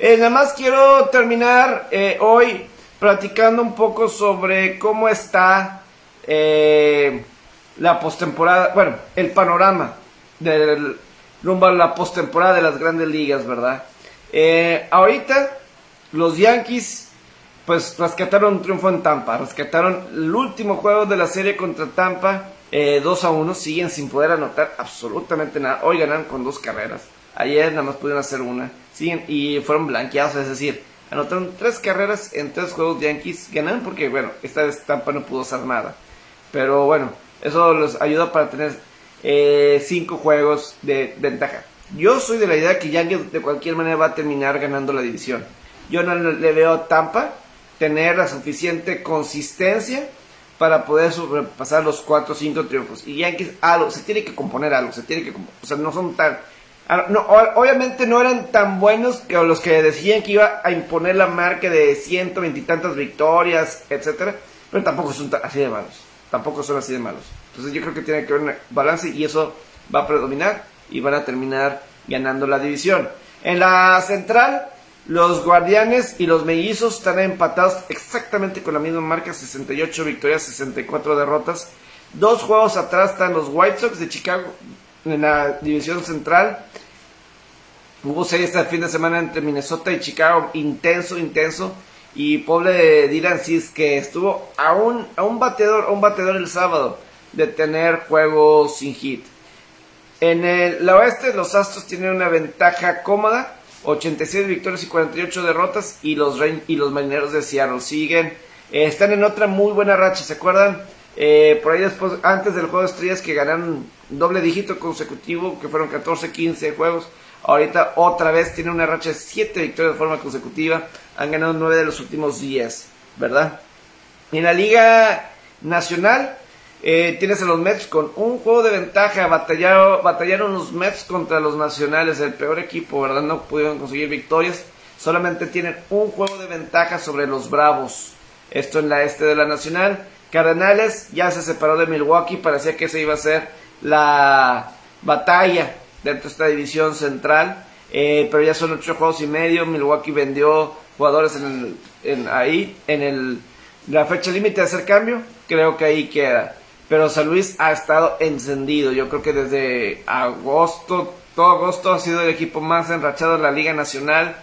nada más quiero terminar hoy platicando un poco sobre cómo está la postemporada, bueno, el panorama del rumbo la postemporada de las grandes ligas, ¿verdad? Eh, ahorita los Yankees pues rescataron un triunfo en Tampa, rescataron el último juego de la serie contra Tampa, 2 eh, a 1, siguen sin poder anotar absolutamente nada, hoy ganan con dos carreras, ayer nada más pudieron hacer una, siguen y fueron blanqueados, es decir, anotaron tres carreras en tres juegos Yankees, ganaron porque bueno, esta vez Tampa no pudo hacer nada, pero bueno, eso les ayuda para tener eh, cinco juegos de ventaja. Yo soy de la idea que Yankees de cualquier manera va a terminar ganando la división. Yo no le veo Tampa tener la suficiente consistencia para poder sobrepasar los 4 o 5 triunfos. Y Yankees, algo, se tiene que componer algo, se tiene que, o sea, no son tan, ah, no, obviamente no eran tan buenos que los que decían que iba a imponer la marca de 120 y tantas victorias, etcétera, pero tampoco son así de malos, tampoco son así de malos. Entonces yo creo que tiene que haber un balance y eso va a predominar y van a terminar ganando la división. En la central, los Guardianes y los Mellizos están empatados exactamente con la misma marca, 68 victorias, 64 derrotas. Dos juegos atrás están los White Sox de Chicago en la división central. Hubo seis este fin de semana entre Minnesota y Chicago, intenso, intenso. Y pobre Dylan Cis que estuvo a un, a un bateador, a un bateador el sábado de tener juegos sin hit. En el oeste, los Astros tienen una ventaja cómoda, 86 victorias y 48 derrotas, y los, y los Marineros de Seattle siguen, eh, están en otra muy buena racha, ¿se acuerdan? Eh, por ahí después, antes del juego de estrellas que ganaron doble dígito consecutivo, que fueron 14, 15 juegos, ahorita otra vez tienen una racha de 7 victorias de forma consecutiva, han ganado 9 de los últimos 10, ¿verdad? En la Liga Nacional, eh, tienes a los Mets con un juego de ventaja. Batallaron, batallaron los Mets contra los Nacionales, el peor equipo, ¿verdad? No pudieron conseguir victorias. Solamente tienen un juego de ventaja sobre los Bravos. Esto en la este de la Nacional. Cardenales ya se separó de Milwaukee. Parecía que esa iba a ser la batalla dentro de esta división central. Eh, pero ya son ocho juegos y medio. Milwaukee vendió jugadores en, en ahí, en el, la fecha límite de hacer cambio. Creo que ahí queda. Pero San Luis ha estado encendido. Yo creo que desde agosto, todo agosto ha sido el equipo más enrachado en la Liga Nacional.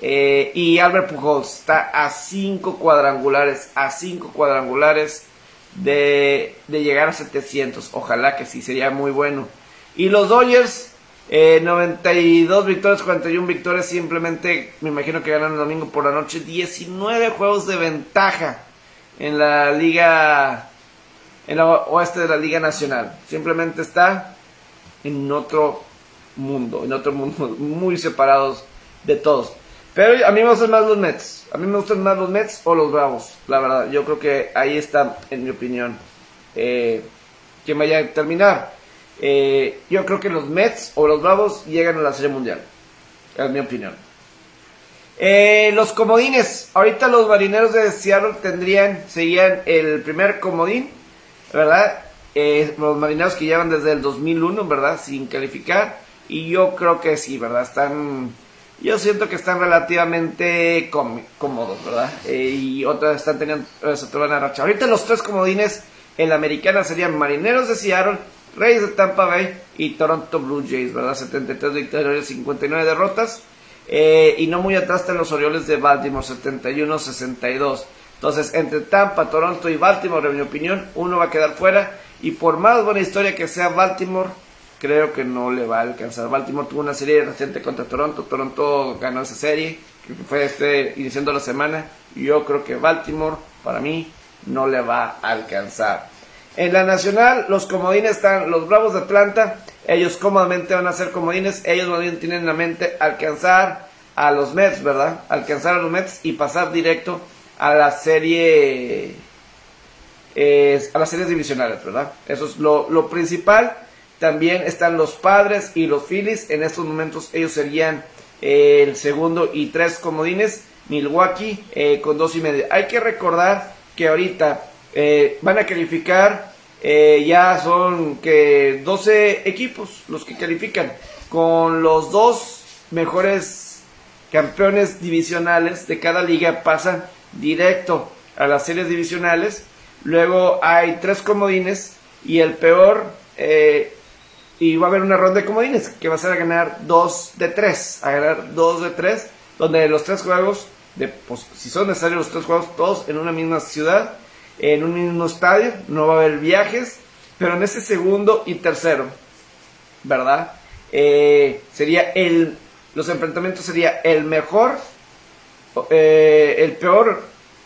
Eh, y Albert Pujols está a cinco cuadrangulares, a cinco cuadrangulares de, llegar a 700. Ojalá que sí, sería muy bueno. Y los Dodgers, 92 eh, victorias, 41 victorias. Simplemente me imagino que ganan el domingo por la noche. 19 juegos de ventaja en la Liga en la oeste de la Liga Nacional. Simplemente está en otro mundo, en otro mundo, *laughs* muy separados de todos. Pero a mí me gustan más los Mets. A mí me gustan más los Mets o los Bravos, la verdad. Yo creo que ahí está, en mi opinión, eh, quien vaya a terminar. Eh, yo creo que los Mets o los Bravos llegan a la Serie Mundial. Es mi opinión. Eh, los comodines. Ahorita los marineros de Seattle tendrían, serían el primer comodín ¿verdad? Eh, los marineros que llevan desde el 2001, ¿verdad? Sin calificar. Y yo creo que sí, ¿verdad? Están. Yo siento que están relativamente cómodos, ¿verdad? Eh, y otras están teniendo. Se van a racha. Ahorita los tres comodines en la americana serían Marineros de Seattle, Reyes de Tampa Bay y Toronto Blue Jays, ¿verdad? 73 victorias, 59 derrotas. Eh, y no muy atrás están los Orioles de Baltimore, 71-62. Entonces, entre Tampa, Toronto y Baltimore, en mi opinión, uno va a quedar fuera. Y por más buena historia que sea Baltimore, creo que no le va a alcanzar. Baltimore tuvo una serie reciente contra Toronto. Toronto ganó esa serie, que fue este iniciando la semana. Yo creo que Baltimore, para mí, no le va a alcanzar. En la nacional, los comodines están los Bravos de Atlanta. Ellos cómodamente van a ser comodines. Ellos más bien tienen en la mente alcanzar a los Mets, ¿verdad? Alcanzar a los Mets y pasar directo a la serie a las series divisionales, ¿verdad? Eso es lo, principal. También están los padres y los Phillies. En estos momentos ellos serían eh, el segundo y tres comodines. Milwaukee eh, con dos y medio. Hay que recordar que ahorita eh, van a calificar. ya son que 12 equipos los que califican. Con los dos mejores campeones divisionales de cada liga pasan directo a las series divisionales. Luego hay tres comodines y el peor, eh, y va a haber una ronda de comodines que va a ser a ganar dos de tres, a ganar dos de tres, donde los tres juegos, de, pues, si son necesarios los tres juegos, todos en una misma ciudad, en un mismo estadio, no va a haber viajes, pero en ese segundo y tercero, ¿verdad? Eh, sería el, los enfrentamientos sería el mejor eh, el peor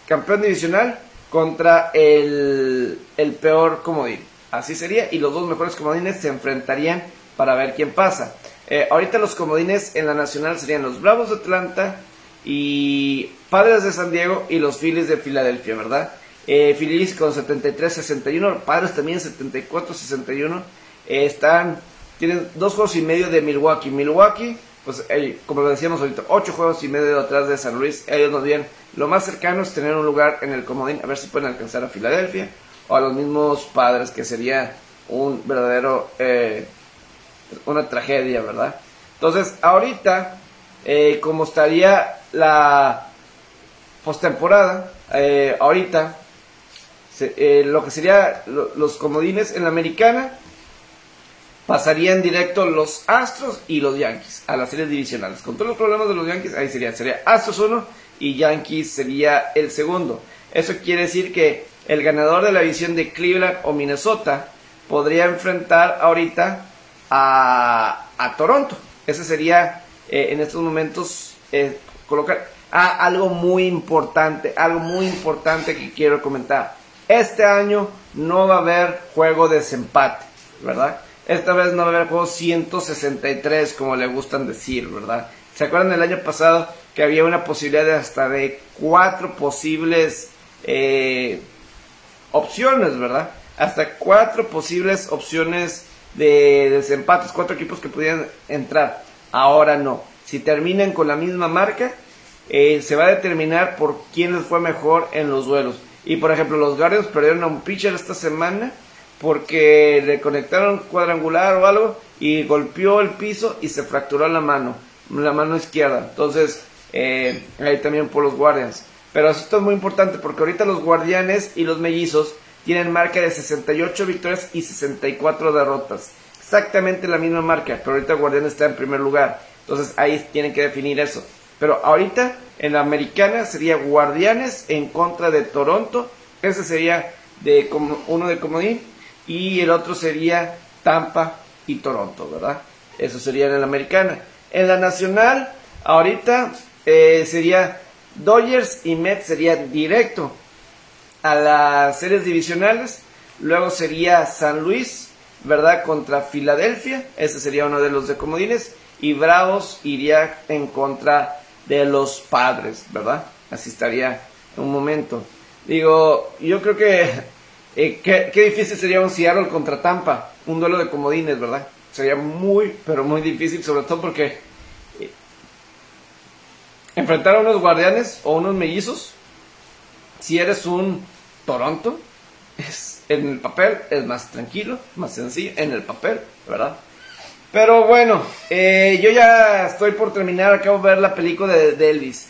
campeón divisional contra el, el peor comodín. Así sería, y los dos mejores comodines se enfrentarían para ver quién pasa. Eh, ahorita los comodines en la nacional serían los Bravos de Atlanta, y Padres de San Diego y los Phillies de Filadelfia, ¿verdad? Eh, Phillies con 73-61, Padres también 74-61. Eh, están, tienen dos juegos y medio de Milwaukee. Milwaukee, pues eh, como lo decíamos ahorita, ocho juegos y medio atrás de San Luis. Ellos nos bien. Lo más cercano es tener un lugar en el comodín, a ver si pueden alcanzar a Filadelfia o a los mismos Padres, que sería un verdadero, eh, una tragedia, ¿verdad? Entonces, ahorita, eh, como estaría la postemporada, eh, ahorita, eh, lo que sería los comodines en la americana, pasarían directo los Astros y los Yankees a las series divisionales. Con todos los problemas de los Yankees, ahí sería, sería Astros 1 y Yankees sería el segundo. Eso quiere decir que el ganador de la división de Cleveland o Minnesota podría enfrentar ahorita a, a Toronto. Ese sería eh, en estos momentos eh, colocar ah, algo muy importante, algo muy importante que quiero comentar. Este año no va a haber juego de desempate, ¿verdad? Esta vez no va a haber juego 163, como le gustan decir, ¿verdad? ¿Se acuerdan del año pasado que había una posibilidad de hasta de cuatro posibles eh, opciones, ¿verdad? Hasta cuatro posibles opciones de desempates, cuatro equipos que pudieran entrar. Ahora no. Si terminan con la misma marca, eh, se va a determinar por quién les fue mejor en los duelos. Y por ejemplo, los Guardians perdieron a un pitcher esta semana porque le conectaron cuadrangular o algo y golpeó el piso y se fracturó la mano, la mano izquierda. Entonces, eh, ahí también por los Guardians. Pero esto es muy importante porque ahorita los Guardianes y los Mellizos tienen marca de 68 victorias y 64 derrotas. Exactamente la misma marca, pero ahorita Guardianes está en primer lugar. Entonces ahí tienen que definir eso. Pero ahorita en la americana sería Guardianes en contra de Toronto. Ese sería de uno de comodín. Y el otro sería Tampa y Toronto, ¿verdad? Eso sería en la americana. En la nacional, ahorita eh, sería Dodgers y Mets sería directo a las series divisionales. Luego sería San Luis, ¿verdad? Contra Filadelfia. Ese sería uno de los de comodines. Y Bravos iría en contra de los padres, ¿verdad? Así estaría en un momento. Digo, yo creo que eh, qué, difícil sería un Seattle contra Tampa. Un duelo de comodines, ¿verdad? Sería muy, pero muy difícil, sobre todo porque eh, enfrentar a unos guardianes o unos mellizos, si eres un Toronto, es, en el papel es más tranquilo, más sencillo, en el papel, ¿verdad? Pero bueno, eh, yo ya estoy por terminar, acabo de ver la película de, Elvis.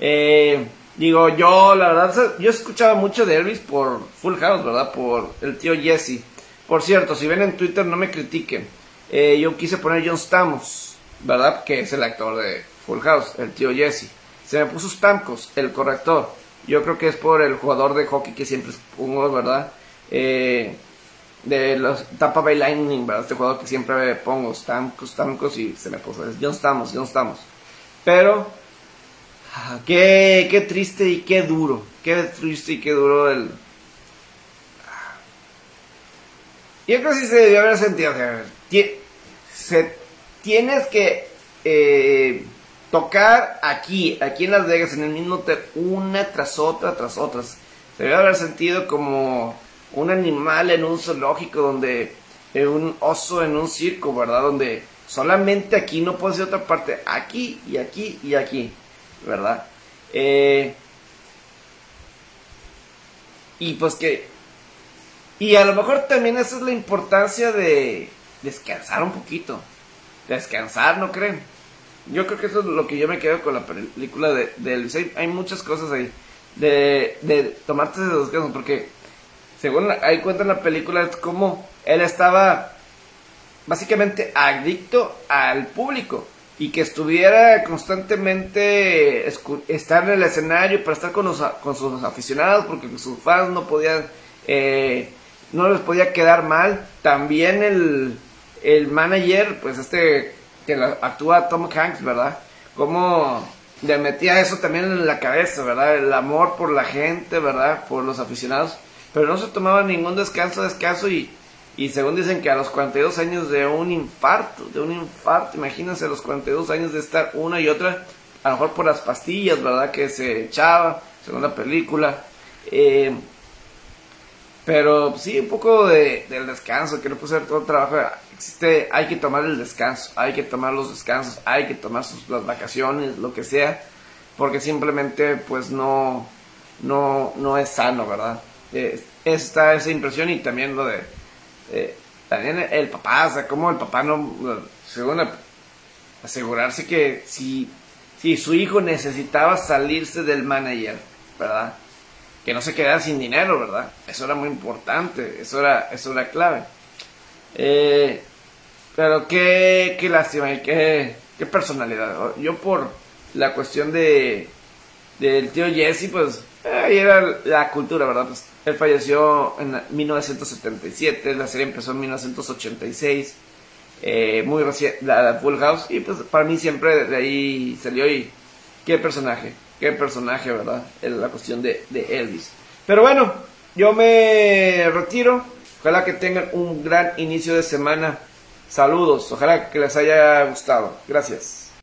Eh, digo, yo la verdad, yo escuchaba mucho de Elvis por Full House, ¿verdad? Por el tío Jesse. Por cierto, si ven en Twitter, no me critiquen. Eh, yo quise poner John Stamos, ¿verdad? Que es el actor de Full House, el tío Jesse. Se me puso Stamkos, el corrector. Yo creo que es por el jugador de hockey que siempre pongo, ¿verdad? Eh, de los Tampa Bay Lightning, ¿verdad? Este jugador que siempre pongo, Stamkos, Stamkos y se me puso, es John Stamos, John Stamos. Pero, qué, qué triste y qué duro, qué triste y qué duro el... Yo creo que sí se debió haber sentido, se, tienes que eh, tocar aquí, aquí en Las Vegas, en el mismo hotel, una tras otra, tras otras. Se debe haber sentido como un animal en un zoológico, donde eh, un oso en un circo, ¿verdad? Donde solamente aquí no puede ser otra parte, aquí y aquí y aquí, ¿verdad? Eh, y pues que... Y a lo mejor también esa es la importancia de descansar un poquito. Descansar, ¿no creen? Yo creo que eso es lo que yo me quedo con la película de, de Hay muchas cosas ahí. De, de tomarte de dos casos. Porque según ahí cuenta en la película es como él estaba básicamente adicto al público. Y que estuviera constantemente estar en el escenario para estar con, los, con sus aficionados. Porque sus fans no podían... Eh, no les podía quedar mal. También el, el manager, pues este que actúa Tom Hanks, ¿verdad? Cómo le metía eso también en la cabeza, ¿verdad? El amor por la gente, ¿verdad? Por los aficionados. Pero no se tomaba ningún descanso, descanso y, y según dicen que a los 42 años de un infarto, de un infarto, imagínense a los 42 años de estar una y otra, a lo mejor por las pastillas, ¿verdad? Que se echaba, segunda película. Eh, pero sí, un poco de, del descanso, que no puede ser todo el trabajo. Existe, hay que tomar el descanso, hay que tomar los descansos, hay que tomar sus, las vacaciones, lo que sea, porque simplemente pues no, no, no es sano, ¿verdad? Eh, está esa impresión y también lo de, eh, también el papá, o sea, como el papá no, según asegurarse que si, si su hijo necesitaba salirse del manager, ¿verdad? que no se quedara sin dinero, ¿verdad? Eso era muy importante, eso era, eso era clave. Eh, pero qué, qué lástima qué, qué personalidad. Yo por la cuestión de del tío Jesse, pues ahí era la cultura, ¿verdad? Pues, él falleció en 1977, la serie empezó en 1986, eh, muy recién, la, Full House, y pues para mí siempre de ahí salió y qué personaje qué personaje, ¿verdad? En la cuestión de Elvis. Pero bueno, yo me retiro. Ojalá que tengan un gran inicio de semana. Saludos, ojalá que les haya gustado. Gracias.